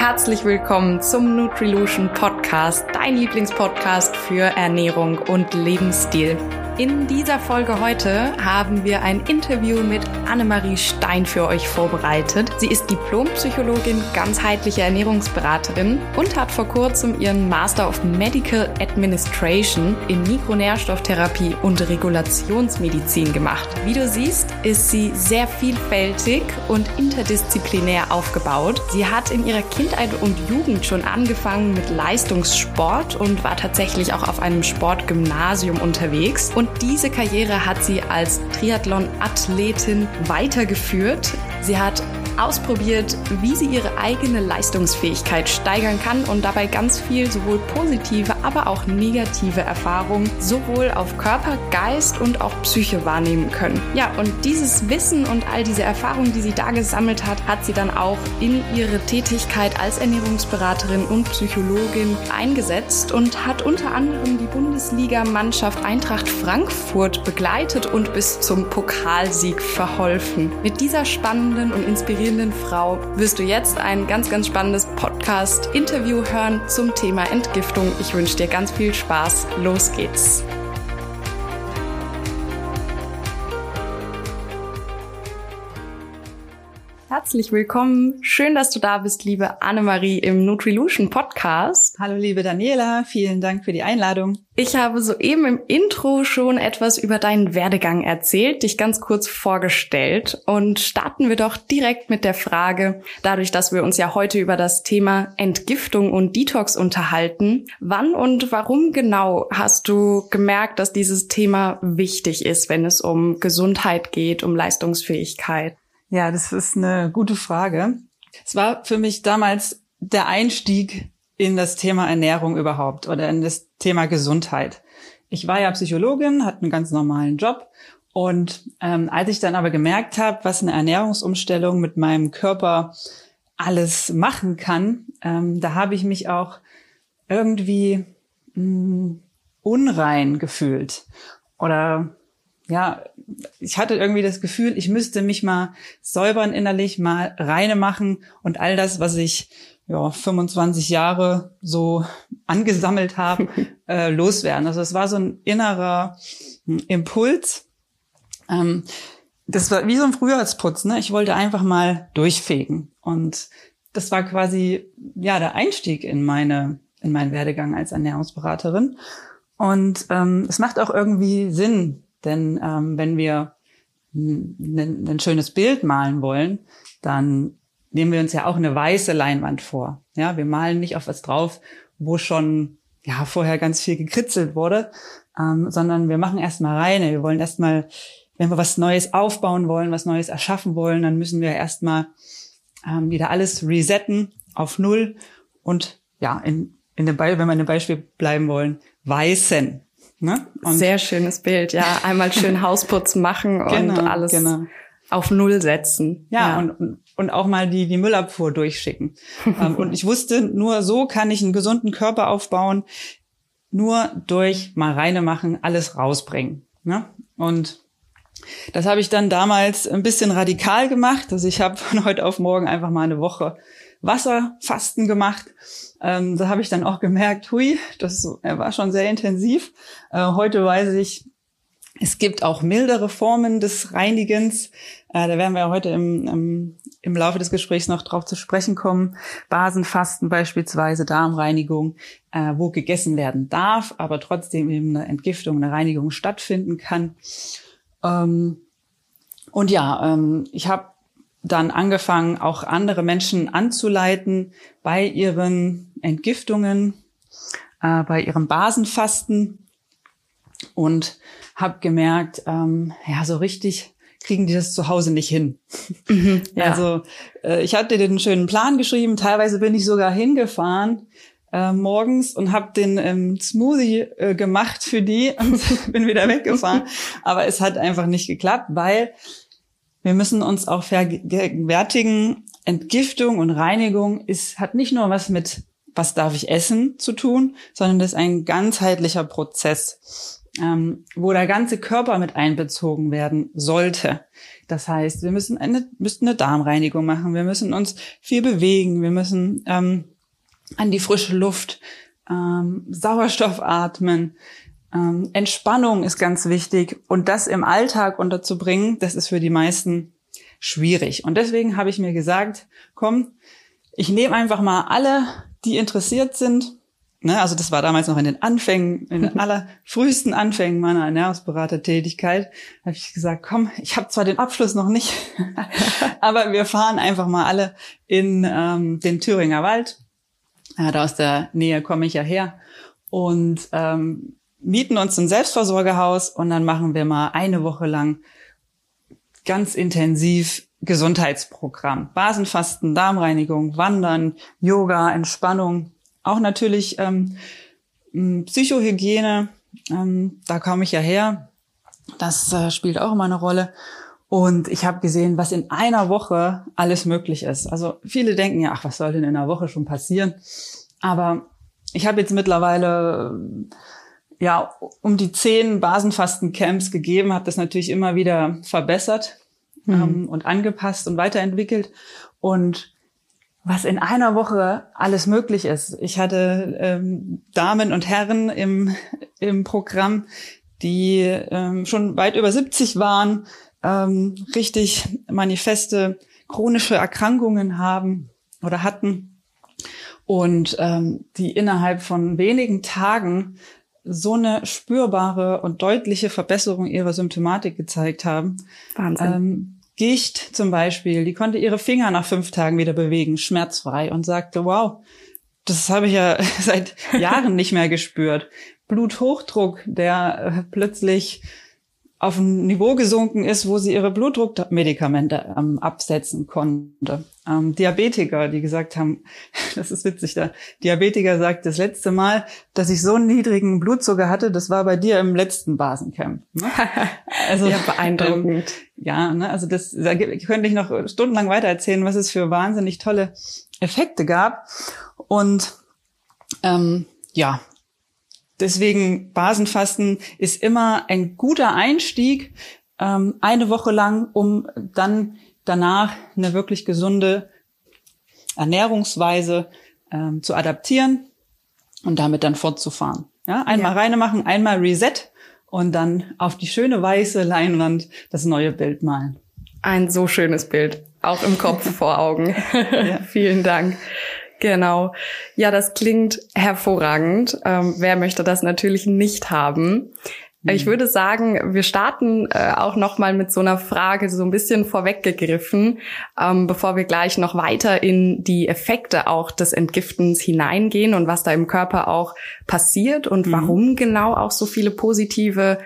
Herzlich willkommen zum Nutrilution Podcast, dein Lieblingspodcast für Ernährung und Lebensstil. In dieser Folge heute haben wir ein Interview mit Annemarie Stein für euch vorbereitet. Sie ist Diplompsychologin, ganzheitliche Ernährungsberaterin und hat vor kurzem ihren Master of Medical Administration in Mikronährstofftherapie und Regulationsmedizin gemacht. Wie du siehst, ist sie sehr vielfältig und interdisziplinär aufgebaut. Sie hat in ihrer Kindheit und Jugend schon angefangen mit Leistungssport und war tatsächlich auch auf einem Sportgymnasium unterwegs und und diese Karriere hat sie als Triathlon-Athletin weitergeführt. Sie hat ausprobiert, wie sie ihre eigene Leistungsfähigkeit steigern kann und dabei ganz viel sowohl positive, aber auch negative Erfahrungen sowohl auf Körper, Geist und auch Psyche wahrnehmen können. Ja, und dieses Wissen und all diese Erfahrungen, die sie da gesammelt hat, hat sie dann auch in ihre Tätigkeit als Ernährungsberaterin und Psychologin eingesetzt und hat unter anderem die Bundesliga-Mannschaft Eintracht Frankfurt begleitet und bis zum Pokalsieg verholfen. Mit dieser spannenden und inspirierenden Frau wirst du jetzt ein ganz, ganz spannendes Podcast-Interview hören zum Thema Entgiftung. Ich wünsche dir ganz viel Spaß. Los geht's. Herzlich willkommen. Schön, dass du da bist, liebe Annemarie im Nutrilution Podcast. Hallo, liebe Daniela. Vielen Dank für die Einladung. Ich habe soeben im Intro schon etwas über deinen Werdegang erzählt, dich ganz kurz vorgestellt und starten wir doch direkt mit der Frage, dadurch, dass wir uns ja heute über das Thema Entgiftung und Detox unterhalten, wann und warum genau hast du gemerkt, dass dieses Thema wichtig ist, wenn es um Gesundheit geht, um Leistungsfähigkeit? Ja, das ist eine gute Frage. Es war für mich damals der Einstieg in das Thema Ernährung überhaupt oder in das Thema Gesundheit. Ich war ja Psychologin, hatte einen ganz normalen Job und ähm, als ich dann aber gemerkt habe, was eine Ernährungsumstellung mit meinem Körper alles machen kann, ähm, da habe ich mich auch irgendwie mh, hm, unrein gefühlt oder ja, ich hatte irgendwie das Gefühl, ich müsste mich mal säubern innerlich, mal reine machen und all das, was ich ja 25 Jahre so angesammelt habe, äh, loswerden. Also es war so ein innerer hm, Impuls. Ähm, das war wie so ein Frühjahrsputz. Ne? Ich wollte einfach mal durchfegen und das war quasi ja der Einstieg in meine in meinen Werdegang als Ernährungsberaterin. Und ähm, es macht auch irgendwie Sinn, denn ähm, wenn wir ein, schönes Bild malen wollen, dann nehmen wir uns ja auch eine weiße Leinwand vor. Ja, wir malen nicht auf was drauf, wo schon ja vorher ganz viel gekritzelt wurde, ähm, sondern wir machen erstmal reine. Wir wollen erstmal, wenn wir was Neues aufbauen wollen, was Neues erschaffen wollen, dann müssen wir erstmal ähm, wieder alles resetten auf Null und ja, in, in dem Be wenn wir in dem Beispiel bleiben wollen, weißen. Ne? Sehr schönes Bild, ja. Einmal schön Hausputz machen genau, und alles genau. auf Null setzen. Ja, ja, Und, und auch mal die, die Müllabfuhr durchschicken. Ähm, und ich wusste, nur so kann ich einen gesunden Körper aufbauen, nur durch mal reine machen, alles rausbringen. Ne? Und das habe ich dann damals ein bisschen radikal gemacht. Also ich habe von heute auf morgen einfach mal eine Woche Wasserfasten gemacht ähm, da habe ich dann auch gemerkt, hui, das war schon sehr intensiv. Äh, heute weiß ich, es gibt auch mildere Formen des Reinigens. Äh, da werden wir heute im, im, im Laufe des Gesprächs noch drauf zu sprechen kommen. Basenfasten beispielsweise, Darmreinigung, äh, wo gegessen werden darf, aber trotzdem eben eine Entgiftung, eine Reinigung stattfinden kann. Ähm, und ja, ähm, ich habe dann angefangen, auch andere Menschen anzuleiten bei ihren Entgiftungen, äh, bei ihrem Basenfasten und habe gemerkt, ähm, ja, so richtig kriegen die das zu Hause nicht hin. Mhm, ja. Also äh, ich hatte den schönen Plan geschrieben, teilweise bin ich sogar hingefahren äh, morgens und habe den ähm, Smoothie äh, gemacht für die und bin wieder weggefahren. Aber es hat einfach nicht geklappt, weil wir müssen uns auch vergegenwärtigen, Entgiftung und Reinigung ist, hat nicht nur was mit was darf ich essen zu tun, sondern das ist ein ganzheitlicher Prozess. ähm, wo der ganze Körper mit einbezogen werden sollte. Das heißt, wir müssen eine, müssten eine Darmreinigung machen, wir müssen uns viel bewegen, wir müssen ähm, an die frische Luft, ähm, Sauerstoff atmen. Ähm, Entspannung ist ganz wichtig und das im Alltag unterzubringen, das ist für die meisten schwierig. Und deswegen habe ich mir gesagt, komm, ich nehme einfach mal alle, die interessiert sind. Ne, also das war damals noch in den Anfängen, in den allerfrühesten Anfängen meiner Ernährungsberatertätigkeit, habe ich gesagt, komm, ich habe zwar den Abschluss noch nicht, aber wir fahren einfach mal alle in ähm, den Thüringer Wald. Ja, da aus der Nähe komme ich ja her. Und ähm, mieten uns ein Selbstversorgerhaus und dann machen wir mal eine Woche lang ganz intensiv Gesundheitsprogramm. Basenfasten, Darmreinigung, Wandern, Yoga, Entspannung, auch natürlich ähm, Psychohygiene, ähm, da komme ich ja her. Das äh, spielt auch immer eine Rolle. Und ich habe gesehen, was in einer Woche alles möglich ist. Also viele denken ja, ach, was soll denn in einer Woche schon passieren? Aber ich habe jetzt mittlerweile ja um die zehn Basenfasten-Camps gegeben, habe das natürlich immer wieder verbessert mhm. ähm, und angepasst und weiterentwickelt. Und was in einer Woche alles möglich ist. Ich hatte ähm, Damen und Herren im, im Programm, die ähm, schon weit über 70 waren, ähm, richtig manifeste chronische Erkrankungen haben oder hatten und ähm, die innerhalb von wenigen Tagen so eine spürbare und deutliche Verbesserung ihrer Symptomatik gezeigt haben. Wahnsinn. Ähm, Gicht zum Beispiel, die konnte ihre Finger nach fünf Tagen wieder bewegen, schmerzfrei und sagte, wow, das habe ich ja seit Jahren nicht mehr gespürt. Bluthochdruck, der äh, plötzlich auf ein Niveau gesunken ist, wo sie ihre Blutdruckmedikamente ähm, absetzen konnte. Ähm, Diabetiker, die gesagt haben, das ist witzig, der Diabetiker sagt, das letzte Mal, dass ich so einen niedrigen Blutzucker hatte, das war bei dir im letzten Basencamp. Ne? Also ja, beeindruckend. Ähm, ja, ne, also das da könnte ich noch stundenlang weiter erzählen, was es für wahnsinnig tolle Effekte gab. Und ähm, ja, Deswegen Basenfasten ist immer ein guter Einstieg, ähm, eine Woche lang, um dann danach eine wirklich gesunde Ernährungsweise ähm, zu adaptieren und damit dann fortzufahren. Ja, einmal ja. reine machen, einmal Reset und dann auf die schöne weiße Leinwand das neue Bild malen. Ein so schönes Bild, auch im Kopf vor Augen. Ja. Vielen Dank. Genau. Ja, das klingt hervorragend. Ähm, wer möchte das natürlich nicht haben? Mhm. Ich würde sagen, wir starten äh, auch noch mal mit so einer Frage so ein bisschen vorweggegriffen, ähm, bevor wir gleich noch weiter in die Effekte auch des Entgiftens hineingehen und was da im Körper auch passiert und mhm. warum genau auch so viele positive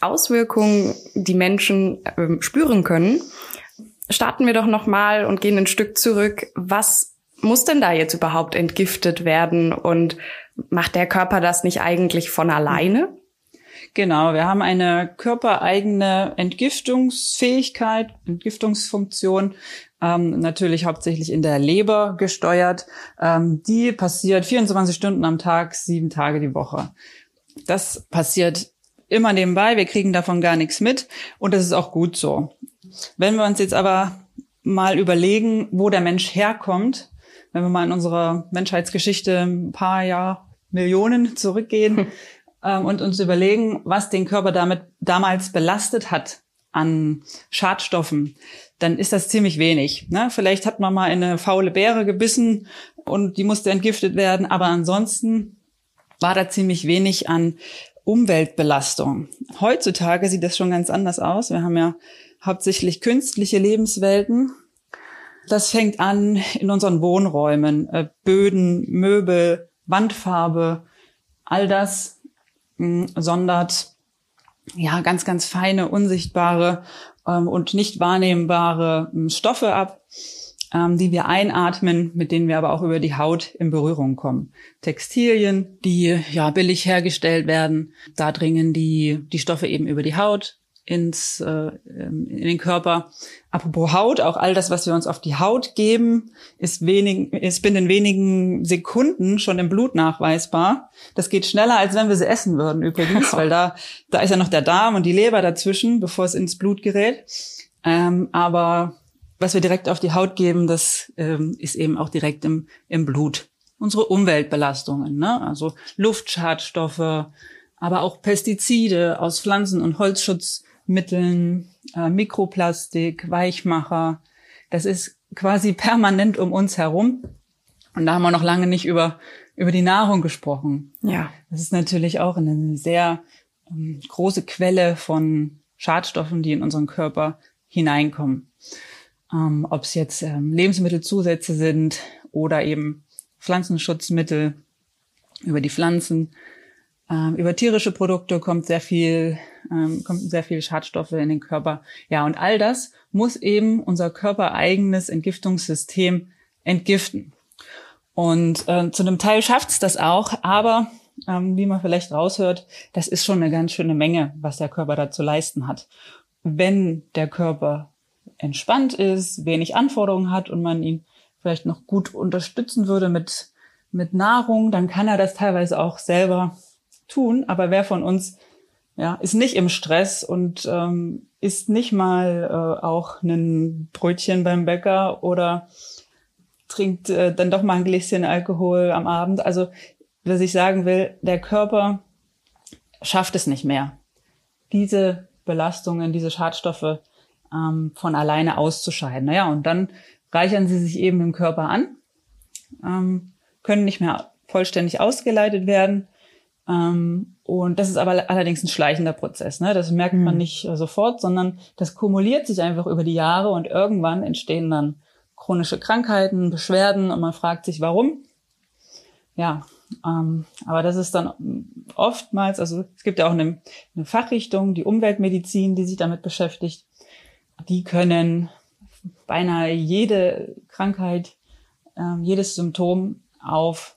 Auswirkungen die Menschen äh, spüren können. Starten wir doch noch mal und gehen ein Stück zurück. Was muss denn da jetzt überhaupt entgiftet werden und macht der Körper das nicht eigentlich von alleine? Genau, wir haben eine körpereigene Entgiftungsfähigkeit, Entgiftungsfunktion, ähm, natürlich hauptsächlich in der Leber gesteuert. Ähm, die passiert 24 Stunden am Tag, sieben Tage die Woche. Das passiert immer nebenbei, wir kriegen davon gar nichts mit und das ist auch gut so. Wenn wir uns jetzt aber mal überlegen, wo der Mensch herkommt, wenn wir mal in unserer Menschheitsgeschichte ein paar Jahr Millionen zurückgehen ähm, und uns überlegen, was den Körper damit damals belastet hat an Schadstoffen, dann ist das ziemlich wenig. Ne? Vielleicht hat man mal eine faule Beere gebissen und die musste entgiftet werden, aber ansonsten war da ziemlich wenig an Umweltbelastung. Heutzutage sieht das schon ganz anders aus. Wir haben ja hauptsächlich künstliche Lebenswelten, das fängt an in unseren Wohnräumen, äh, Böden, Möbel, Wandfarbe, all das mh, hm, sondert ja ganz, ganz feine, unsichtbare ähm, und nicht wahrnehmbare äh, Stoffe ab, ähm, die wir einatmen, mit denen wir aber auch über die Haut in Berührung kommen. Textilien, die ja billig hergestellt werden, da dringen die, die Stoffe eben über die Haut ins äh, in den Körper. Apropos Haut, auch all das, was wir uns auf die Haut geben, ist wenig, ist binnen wenigen Sekunden schon im Blut nachweisbar. Das geht schneller, als wenn wir sie essen würden übrigens, weil da da ist ja noch der Darm und die Leber dazwischen, bevor es ins Blut gerät. Ähm, aber was wir direkt auf die Haut geben, das ähm, ist eben auch direkt im, im Blut. Unsere Umweltbelastungen, ne? also Luftschadstoffe, aber auch Pestizide aus Pflanzen- und Holzschutzmitteln, äh, Mikroplastik, Weichmacher. Das ist quasi permanent um uns herum. Und da haben wir noch lange nicht über, über die Nahrung gesprochen. Ja. Das ist natürlich auch eine sehr ähm, große Quelle von Schadstoffen, die in unseren Körper hineinkommen ähm, ob es jetzt ähm, Lebensmittelzusätze sind oder eben Pflanzenschutzmittel über die Pflanzen. Ähm, über tierische Produkte kommt sehr viel, ähm, kommt sehr viel Schadstoffe in den Körper. Ja, und all das muss eben unser körpereigenes Entgiftungssystem entgiften. Und äh, zu einem Teil schafft es das auch, aber ähm, wie man vielleicht raushört, das ist schon eine ganz schöne Menge, was der Körper da zu leisten hat. Wenn der Körper entspannt ist, wenig Anforderungen hat und man ihn vielleicht noch gut unterstützen würde mit, mit Nahrung, dann kann er das teilweise auch selber tun. Aber wer von uns ja, ist nicht im Stress und ähm, isst nicht mal äh, auch ein Brötchen beim Bäcker oder trinkt äh, dann doch mal ein Gläschen Alkohol am Abend. Also, was ich sagen will, der Körper schafft es nicht mehr. Diese Belastungen, diese Schadstoffe ähm, von alleine auszuscheiden. Naja, und dann reichern sie sich eben im Körper an, ähm, können nicht mehr vollständig ausgeleitet werden. Ähm, und das ist aber allerdings ein schleichender Prozess. Ne? Das merkt man mhm. nicht äh, sofort, sondern das kumuliert sich einfach über die Jahre und irgendwann entstehen dann chronische Krankheiten, Beschwerden und man fragt sich, warum. Ja, ähm, aber das ist dann oftmals, also es gibt ja auch eine, eine Fachrichtung, die Umweltmedizin, die sich damit beschäftigt die können beinahe jede Krankheit, äh, jedes Symptom auf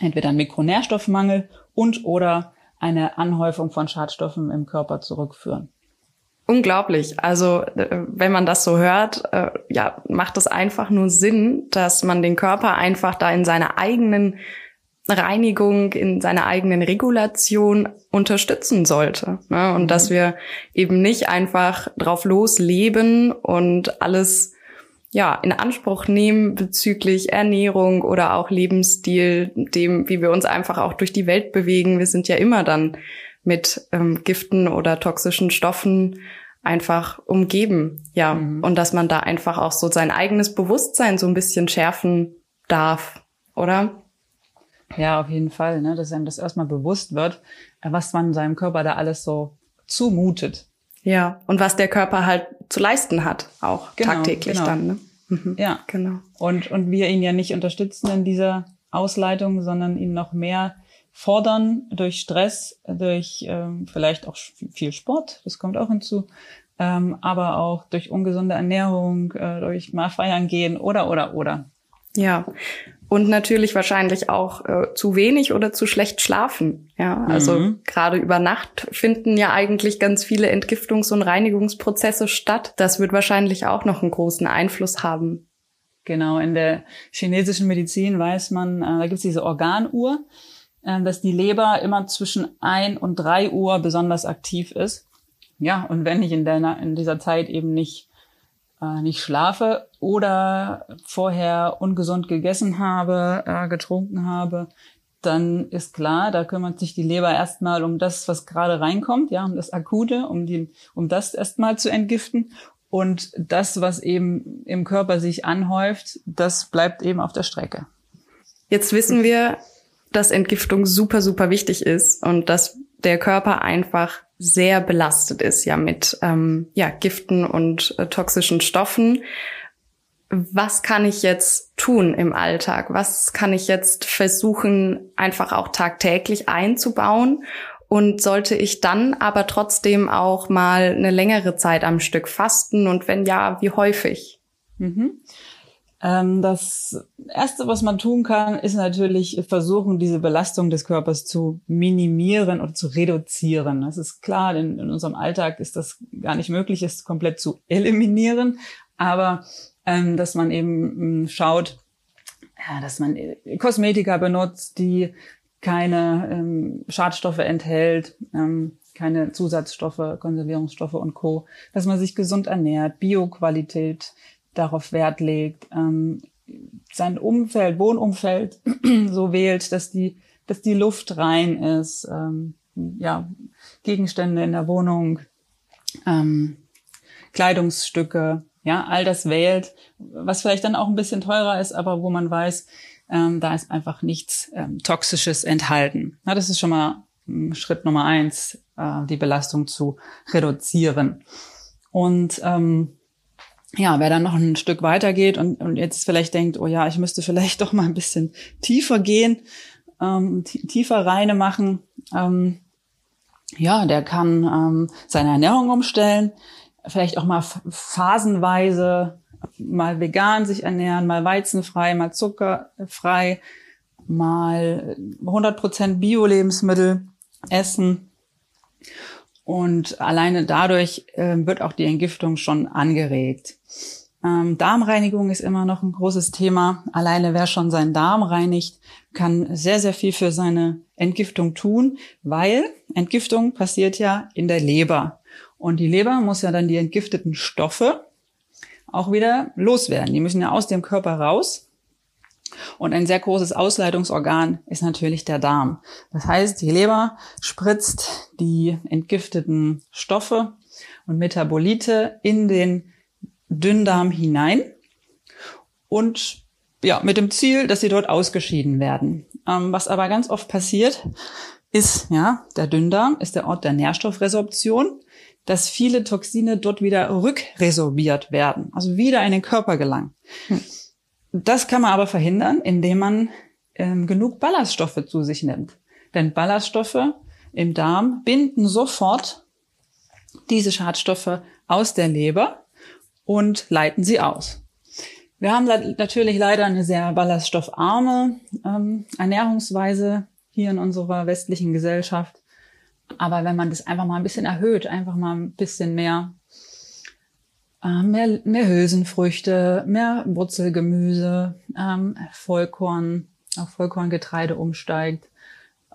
entweder einen Mikronährstoffmangel und oder eine Anhäufung von Schadstoffen im Körper zurückführen. Unglaublich. Also äh, wenn man das so hört, äh, ja, macht es einfach nur Sinn, dass man den Körper einfach da in seiner eigenen Reinigung, in seiner eigenen Regulation unterstützen sollte. Ne? Und mhm. dass wir eben nicht einfach drauf losleben und alles ja, in Anspruch nehmen bezüglich Ernährung oder auch Lebensstil, dem, wie wir uns einfach auch durch die Welt bewegen. Wir sind ja immer dann mit ähm, Giften oder toxischen Stoffen einfach umgeben. Ja, mhm. und dass man da einfach auch so sein eigenes Bewusstsein so ein bisschen schärfen darf, oder? Ja, auf jeden Fall, ne? dass einem das erstmal bewusst wird, äh, was man seinem Körper da alles so zumutet. Ja, und was der Körper halt zu leisten hat, auch genau, tagtäglich genau. dann. Ne? Mhm. Ja, genau. Und, und wir ihn ja nicht unterstützen in dieser Ausleitung, sondern ihn noch mehr fordern durch Stress, durch ähm, vielleicht auch viel Sport, das kommt auch hinzu, ähm, aber auch durch ungesunde Ernährung, äh, durch mal feiern gehen oder, oder, oder. Ja, und natürlich wahrscheinlich auch äh, zu wenig oder zu schlecht schlafen. Ja, also mhm. gerade über Nacht finden ja eigentlich ganz viele Entgiftungs- und Reinigungsprozesse statt. Das wird wahrscheinlich auch noch einen großen Einfluss haben. Genau, in der chinesischen Medizin weiß man, äh, da gibt es diese Organuhr, äh, dass die Leber immer zwischen ein und drei Uhr besonders aktiv ist. Ja, und wenn ich in, der, in dieser Zeit eben nicht äh, nicht schlafe oder vorher ungesund gegessen habe, äh, getrunken habe, dann ist klar, da kümmert sich die Leber erstmal um das, was gerade reinkommt, ja, um das Akute, um die, um das erstmal zu entgiften. Und das, was eben im Körper sich anhäuft, das bleibt eben auf der Strecke. Jetzt wissen wir, dass Entgiftung super, super wichtig ist und dass der Körper einfach sehr belastet ist ja mit ähm, ja, Giften und äh, toxischen Stoffen. Was kann ich jetzt tun im Alltag? Was kann ich jetzt versuchen, einfach auch tagtäglich einzubauen? Und sollte ich dann aber trotzdem auch mal eine längere Zeit am Stück fasten? Und wenn ja, wie häufig? Mhm. Ähm, das Erste, was man tun kann, ist natürlich versuchen, diese Belastung des Körpers zu minimieren oder zu reduzieren. Das ist klar, denn in unserem Alltag ist das gar nicht möglich, es komplett zu eliminieren. Aber ähm, dass man eben ähm, schaut, ja, dass man äh, Kosmetika benutzt, die keine ähm, Schadstoffe enthält, ähm, keine Zusatzstoffe, Konservierungsstoffe und Co. Dass man sich gesund ernährt, Bioqualität darauf Wert legt, ähm, sein Umfeld, Wohnumfeld so wählt, dass die, dass die Luft rein ist, ähm, ja, Gegenstände in der Wohnung, ähm, Kleidungsstücke, ja, all das wählt, was vielleicht dann auch ein bisschen teurer ist, aber wo man weiß, ähm, da ist einfach nichts ähm, Toxisches enthalten. Na, das ist schon mal ähm, Schritt Nummer eins, äh, die Belastung zu reduzieren. Und ähm, ja, wer dann noch ein Stück weiter geht und, und jetzt vielleicht denkt, oh ja, ich müsste vielleicht doch mal ein bisschen tiefer gehen, ähm, tiefer reine machen, ähm, ja, der kann ähm, seine Ernährung umstellen, vielleicht auch mal phasenweise mal vegan sich ernähren, mal weizenfrei, mal zuckerfrei, mal 100% Bio-Lebensmittel essen. Und alleine dadurch äh, wird auch die Entgiftung schon angeregt. Ähm, Darmreinigung ist immer noch ein großes Thema. Alleine wer schon seinen Darm reinigt, kann sehr, sehr viel für seine Entgiftung tun, weil Entgiftung passiert ja in der Leber. Und die Leber muss ja dann die entgifteten Stoffe auch wieder loswerden. Die müssen ja aus dem Körper raus. Und ein sehr großes Ausleitungsorgan ist natürlich der Darm. Das heißt, die Leber spritzt die entgifteten Stoffe und Metabolite in den Dünndarm hinein und ja, mit dem Ziel, dass sie dort ausgeschieden werden. Ähm, was aber ganz oft passiert, ist, ja, der Dünndarm ist der Ort der Nährstoffresorption dass viele Toxine dort wieder rückresorbiert werden, also wieder in den Körper gelangen. Hm. Das kann man aber verhindern, indem man ähm, genug Ballaststoffe zu sich nimmt. Denn Ballaststoffe im Darm binden sofort diese Schadstoffe aus der Leber und leiten sie aus. Wir haben natürlich leider eine sehr ballaststoffarme ähm, Ernährungsweise hier in unserer westlichen Gesellschaft. Aber wenn man das einfach mal ein bisschen erhöht, einfach mal ein bisschen mehr, mehr, mehr Hülsenfrüchte, mehr Wurzelgemüse, ähm, Vollkorn, auf Vollkorngetreide umsteigt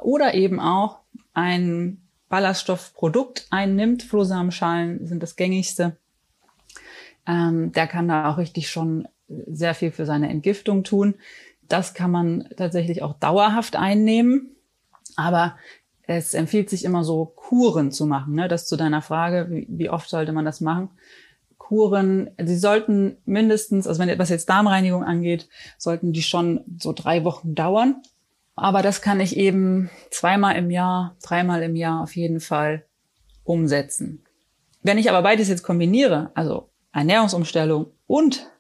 oder eben auch ein Ballaststoffprodukt einnimmt, Flohsamenschalen sind das gängigste, ähm, der kann da auch richtig schon sehr viel für seine Entgiftung tun. Das kann man tatsächlich auch dauerhaft einnehmen. Aber es empfiehlt sich immer so Kuren zu machen. Ne? Das zu deiner Frage, wie, wie oft sollte man das machen? Kuren, sie sollten mindestens, also wenn was jetzt Darmreinigung angeht, sollten die schon so drei Wochen dauern. Aber das kann ich eben zweimal im Jahr, dreimal im Jahr auf jeden Fall umsetzen. Wenn ich aber beides jetzt kombiniere, also Ernährungsumstellung und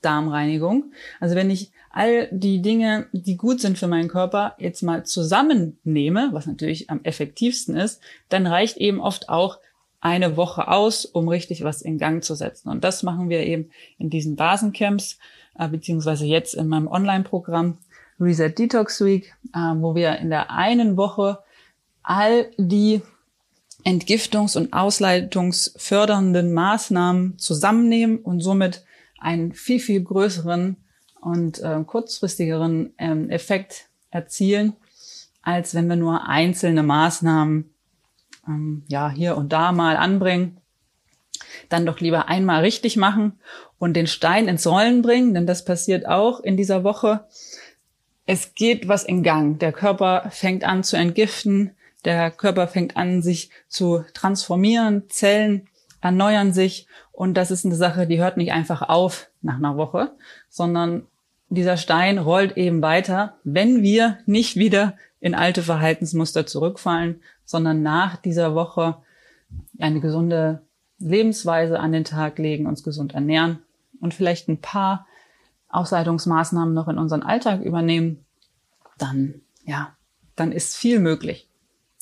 Darmreinigung, also wenn ich all die Dinge, die gut sind für meinen Körper, jetzt mal zusammennehme, was natürlich am effektivsten ist, dann reicht eben oft auch eine Woche aus, um richtig was in Gang zu setzen. Und das machen wir eben in diesen Basencamps, äh, beziehungsweise jetzt in meinem Online-Programm Reset Detox Week, äh, wo wir in der einen Woche all die Entgiftungs- und Ausleitungsfördernden Maßnahmen zusammennehmen und somit einen viel, viel größeren und äh, kurzfristigeren ähm, Effekt erzielen, als wenn wir nur einzelne Maßnahmen ähm, ja hier und da mal anbringen. Dann doch lieber einmal richtig machen und den Stein ins Rollen bringen, denn das passiert auch in dieser Woche. Es geht was in Gang. Der Körper fängt an zu entgiften. Der Körper fängt an, sich zu transformieren. Zellen erneuern sich. Und das ist eine Sache, die hört nicht einfach auf nach einer Woche, sondern dieser Stein rollt eben weiter, wenn wir nicht wieder in alte Verhaltensmuster zurückfallen, sondern nach dieser Woche eine gesunde Lebensweise an den Tag legen, uns gesund ernähren und vielleicht ein paar Ausleitungsmaßnahmen noch in unseren Alltag übernehmen, dann, ja, dann ist viel möglich.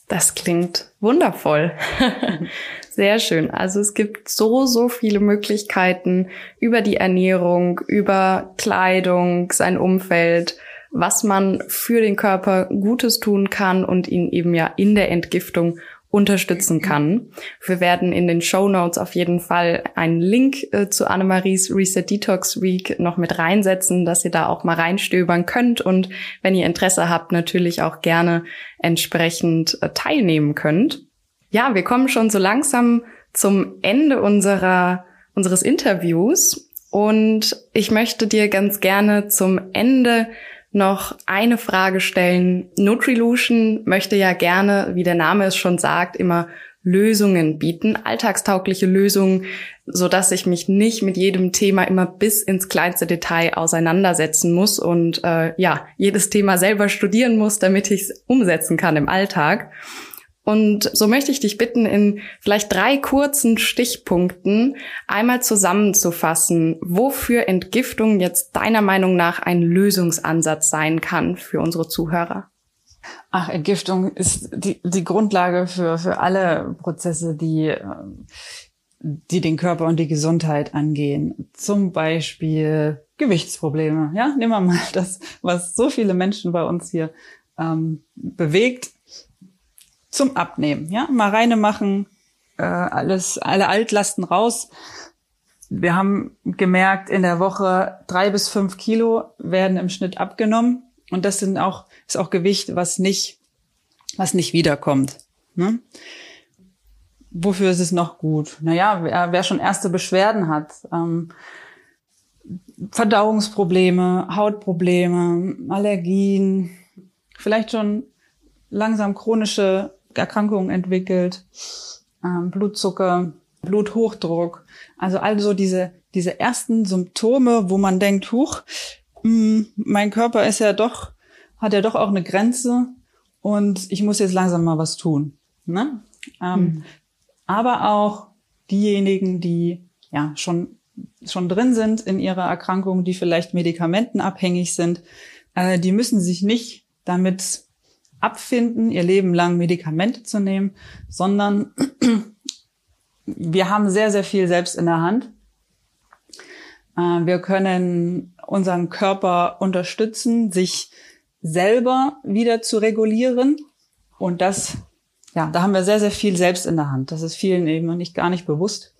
Das klingt wundervoll. Sehr schön. Also es gibt so, so viele Möglichkeiten über die Ernährung, über Kleidung, sein Umfeld, was man für den Körper Gutes tun kann und ihn eben ja in der Entgiftung unterstützen kann. Wir werden in den Show Notes auf jeden Fall einen Link äh, zu Annemaries Reset Detox Week noch mit reinsetzen, dass ihr da auch mal reinstöbern könnt und wenn ihr Interesse habt, natürlich auch gerne entsprechend äh, teilnehmen könnt. Ja, wir kommen schon so langsam zum Ende unserer, unseres Interviews und ich möchte dir ganz gerne zum Ende noch eine Frage stellen. Nutrilution möchte ja gerne, wie der Name es schon sagt, immer Lösungen bieten, alltagstaugliche Lösungen, so dass ich mich nicht mit jedem Thema immer bis ins kleinste Detail auseinandersetzen muss und äh, ja jedes Thema selber studieren muss, damit ich es umsetzen kann im Alltag. Und so möchte ich dich bitten, in vielleicht drei kurzen Stichpunkten einmal zusammenzufassen, wofür Entgiftung jetzt deiner Meinung nach ein Lösungsansatz sein kann für unsere Zuhörer. Ach, Entgiftung ist die, die Grundlage für, für alle Prozesse, die, die den Körper und die Gesundheit angehen. Zum Beispiel Gewichtsprobleme. Ja, nehmen wir mal das, was so viele Menschen bei uns hier ähm, bewegt zum Abnehmen. Ja, mal reine machen, äh, alles, alle Altlasten raus. Wir haben gemerkt, in der Woche drei bis fünf Kilo werden im Schnitt abgenommen. Und das sind auch, ist auch Gewicht, was nicht, was nicht wiederkommt. Ne? Wofür ist es noch gut? Naja, wer, wer schon erste Beschwerden hat, ähm, Verdauungsprobleme, Hautprobleme, Allergien, vielleicht schon langsam chronische Erkrankungen entwickelt, ähm, Blutzucker, Bluthochdruck. Also also diese, diese ersten Symptome, wo man denkt, huch, mh, hm, mein Körper ist ja doch, hat ja doch auch eine Grenze und ich muss jetzt langsam mal was tun. Ne? Ähm, mhm. Aber auch diejenigen, die ja schon schon drin sind in ihrer Erkrankung, die vielleicht medikamentenabhängig sind, äh, die müssen sich nicht damit abfinden, ihr Leben lang Medikamente zu nehmen, sondern wir haben sehr, sehr viel selbst in der Hand. Äh, wir können unseren Körper unterstützen, sich selber wieder zu regulieren. Und das, ja, da haben wir sehr, sehr viel selbst in der Hand. Das ist vielen eben nicht gar nicht bewusst,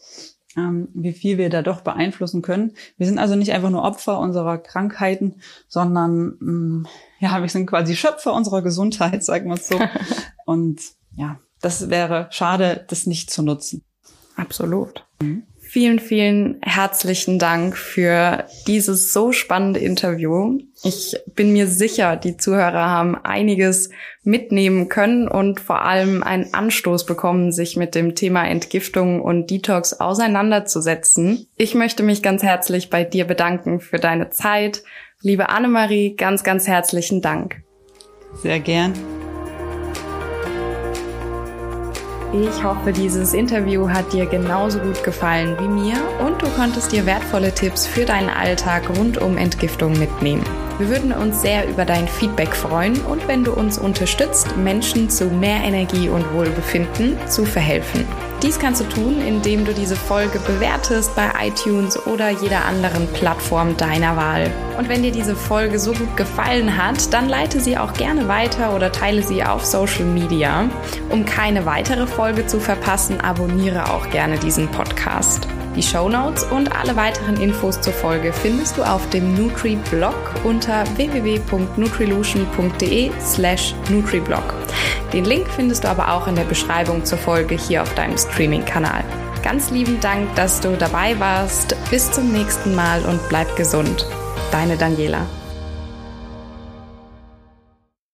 ähm, wie viel wir da doch beeinflussen können. Wir sind also nicht einfach nur Opfer unserer Krankheiten, sondern mm, ja, wir sind quasi Schöpfer unserer Gesundheit, sagen wir es so. Und ja, das wäre schade, das nicht zu nutzen. Absolut. Mhm. Vielen, vielen herzlichen Dank für dieses so spannende Interview. Ich bin mir sicher, die Zuhörer haben einiges mitnehmen können und vor allem einen Anstoß bekommen, sich mit dem Thema Entgiftung und Detox auseinanderzusetzen. Ich möchte mich ganz herzlich bei dir bedanken für deine Zeit. Liebe Annemarie, ganz, ganz herzlichen Dank. Sehr gern. Ich hoffe, dieses Interview hat dir genauso gut gefallen wie mir und du konntest dir wertvolle Tipps für deinen Alltag rund um Entgiftung mitnehmen. Wir würden uns sehr über dein Feedback freuen und wenn du uns unterstützt, Menschen zu mehr Energie und Wohlbefinden zu verhelfen. Dies kannst du tun, indem du diese Folge bewertest bei iTunes oder jeder anderen Plattform deiner Wahl. Und wenn dir diese Folge so gut gefallen hat, dann leite sie auch gerne weiter oder teile sie auf Social Media. Um keine weitere Folge zu verpassen, abonniere auch gerne diesen Podcast. Die Show Notes und alle weiteren Infos zur Folge findest du auf dem Nutri-Blog unter www.nutrilution.de slash nutriblog. Den Link findest du aber auch in der Beschreibung zur Folge hier auf deinem Streaming-Kanal. Ganz lieben Dank, dass du dabei warst. Bis zum nächsten Mal und bleib gesund. Deine Daniela.